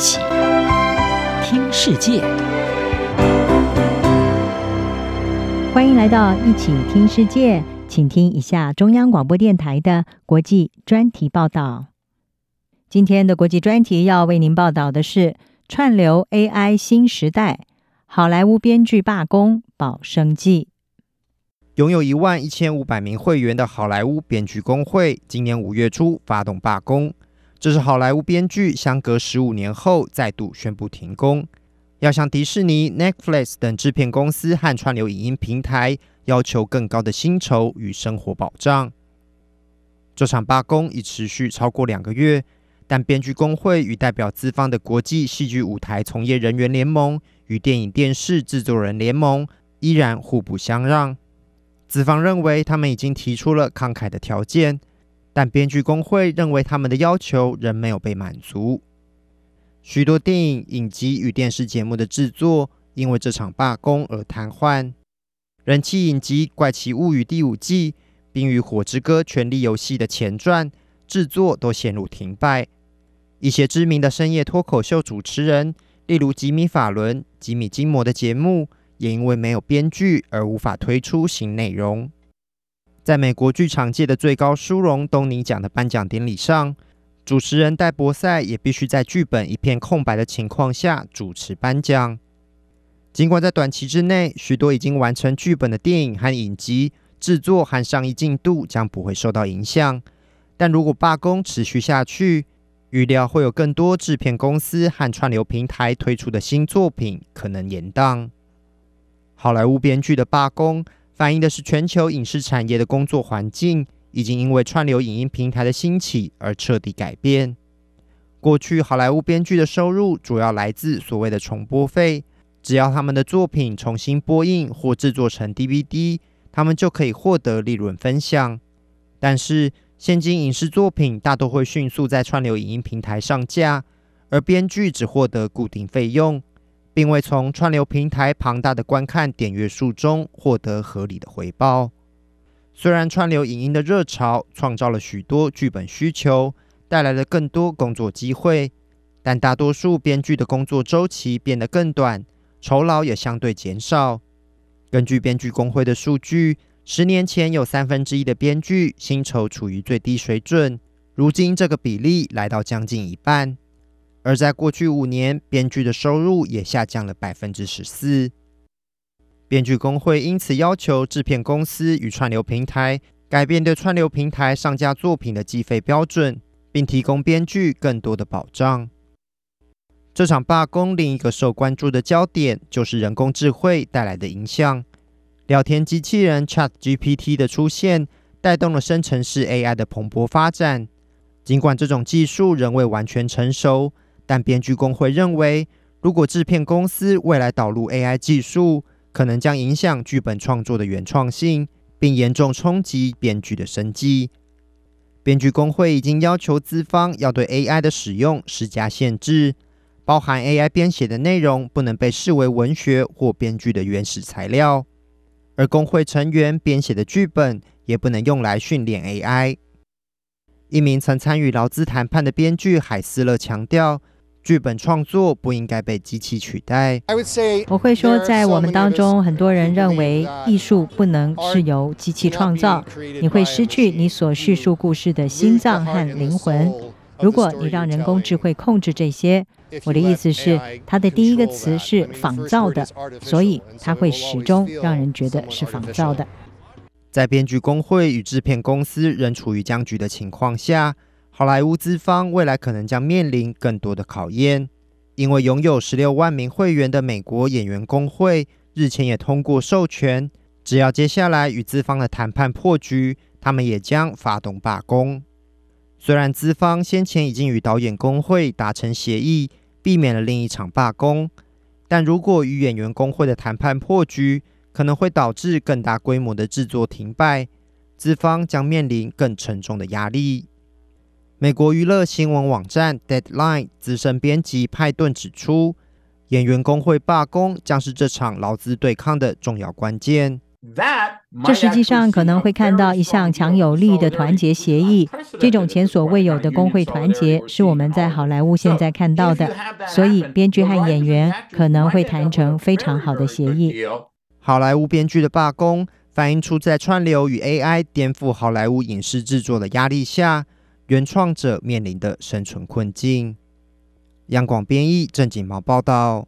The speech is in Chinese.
起听世界，欢迎来到一起听世界，请听一下中央广播电台的国际专题报道。今天的国际专题要为您报道的是串流 AI 新时代，好莱坞编剧罢工保生计。拥有一万一千五百名会员的好莱坞编剧工会，今年五月初发动罢工。这是好莱坞编剧相隔十五年后再度宣布停工，要向迪士尼、Netflix 等制片公司和串流影音平台要求更高的薪酬与生活保障。这场罢工已持续超过两个月，但编剧工会与代表资方的国际戏剧舞台从业人员联盟与电影电视制作人联盟依然互不相让。资方认为他们已经提出了慷慨的条件，但编剧工会认为他们的要求仍没有被满足。许多电影、影集与电视节目的制作因为这场罢工而瘫痪。人气影集《怪奇物语》第五季，《冰与火之歌：权力游戏》的前传制作都陷入停摆。一些知名的深夜脱口秀主持人，例如吉米·法伦、吉米·金摩的节目。也因为没有编剧而无法推出新内容。在美国剧场界的最高殊荣东尼奖的颁奖典礼上，主持人戴博赛也必须在剧本一片空白的情况下主持颁奖。尽管在短期之内，许多已经完成剧本的电影和影集制作和上映进度将不会受到影响，但如果罢工持续下去，预料会有更多制片公司和串流平台推出的新作品可能延宕。好莱坞编剧的罢工，反映的是全球影视产业的工作环境已经因为串流影音平台的兴起而彻底改变。过去，好莱坞编剧的收入主要来自所谓的重播费，只要他们的作品重新播映或制作成 DVD，他们就可以获得利润分享。但是，现今影视作品大多会迅速在串流影音平台上架，而编剧只获得固定费用。并未从串流平台庞大的观看点阅数中获得合理的回报。虽然串流影音的热潮创造了许多剧本需求，带来了更多工作机会，但大多数编剧的工作周期变得更短，酬劳也相对减少。根据编剧工会的数据，十年前有三分之一的编剧薪酬处于最低水准，如今这个比例来到将近一半。而在过去五年，编剧的收入也下降了百分之十四。编剧工会因此要求制片公司与串流平台改变对串流平台上架作品的计费标准，并提供编剧更多的保障。这场罢工另一个受关注的焦点就是人工智慧带来的影响。聊天机器人 ChatGPT 的出现，带动了生成式 AI 的蓬勃发展。尽管这种技术仍未完全成熟。但编剧工会认为，如果制片公司未来导入 AI 技术，可能将影响剧本创作的原创性，并严重冲击编剧的生计。编剧工会已经要求资方要对 AI 的使用施加限制，包含 AI 编写的内容不能被视为文学或编剧的原始材料，而工会成员编写的剧本也不能用来训练 AI。一名曾参与劳资谈判的编剧海斯勒强调。剧本创作不应该被机器取代。我会说，在我们当中，很多人认为艺术不能是由机器创造，你会失去你所叙述故事的心脏和灵魂。如果你让人工智慧控制这些，我的意思是，它的第一个词是仿造的，所以它会始终让人觉得是仿造的。在编剧工会与制片公司仍处于僵局的情况下。好莱坞资方未来可能将面临更多的考验，因为拥有十六万名会员的美国演员工会日前也通过授权，只要接下来与资方的谈判破局，他们也将发动罢工。虽然资方先前已经与导演工会达成协议，避免了另一场罢工，但如果与演员工会的谈判破局，可能会导致更大规模的制作停摆，资方将面临更沉重的压力。美国娱乐新闻网站 Deadline 资深编辑派顿指出，演员工会罢工将是这场劳资对抗的重要关键。这实际上可能会看到一项强有力的团结协议。这种前所未有的工会团结是我们在好莱坞现在看到的，所以编剧和演员可能会谈成非常好的协议。好莱坞编剧的罢工，反映出在串流与 AI 颠覆好莱坞影视制作的压力下，原创者面临的生存困境。央广编译郑锦毛报道。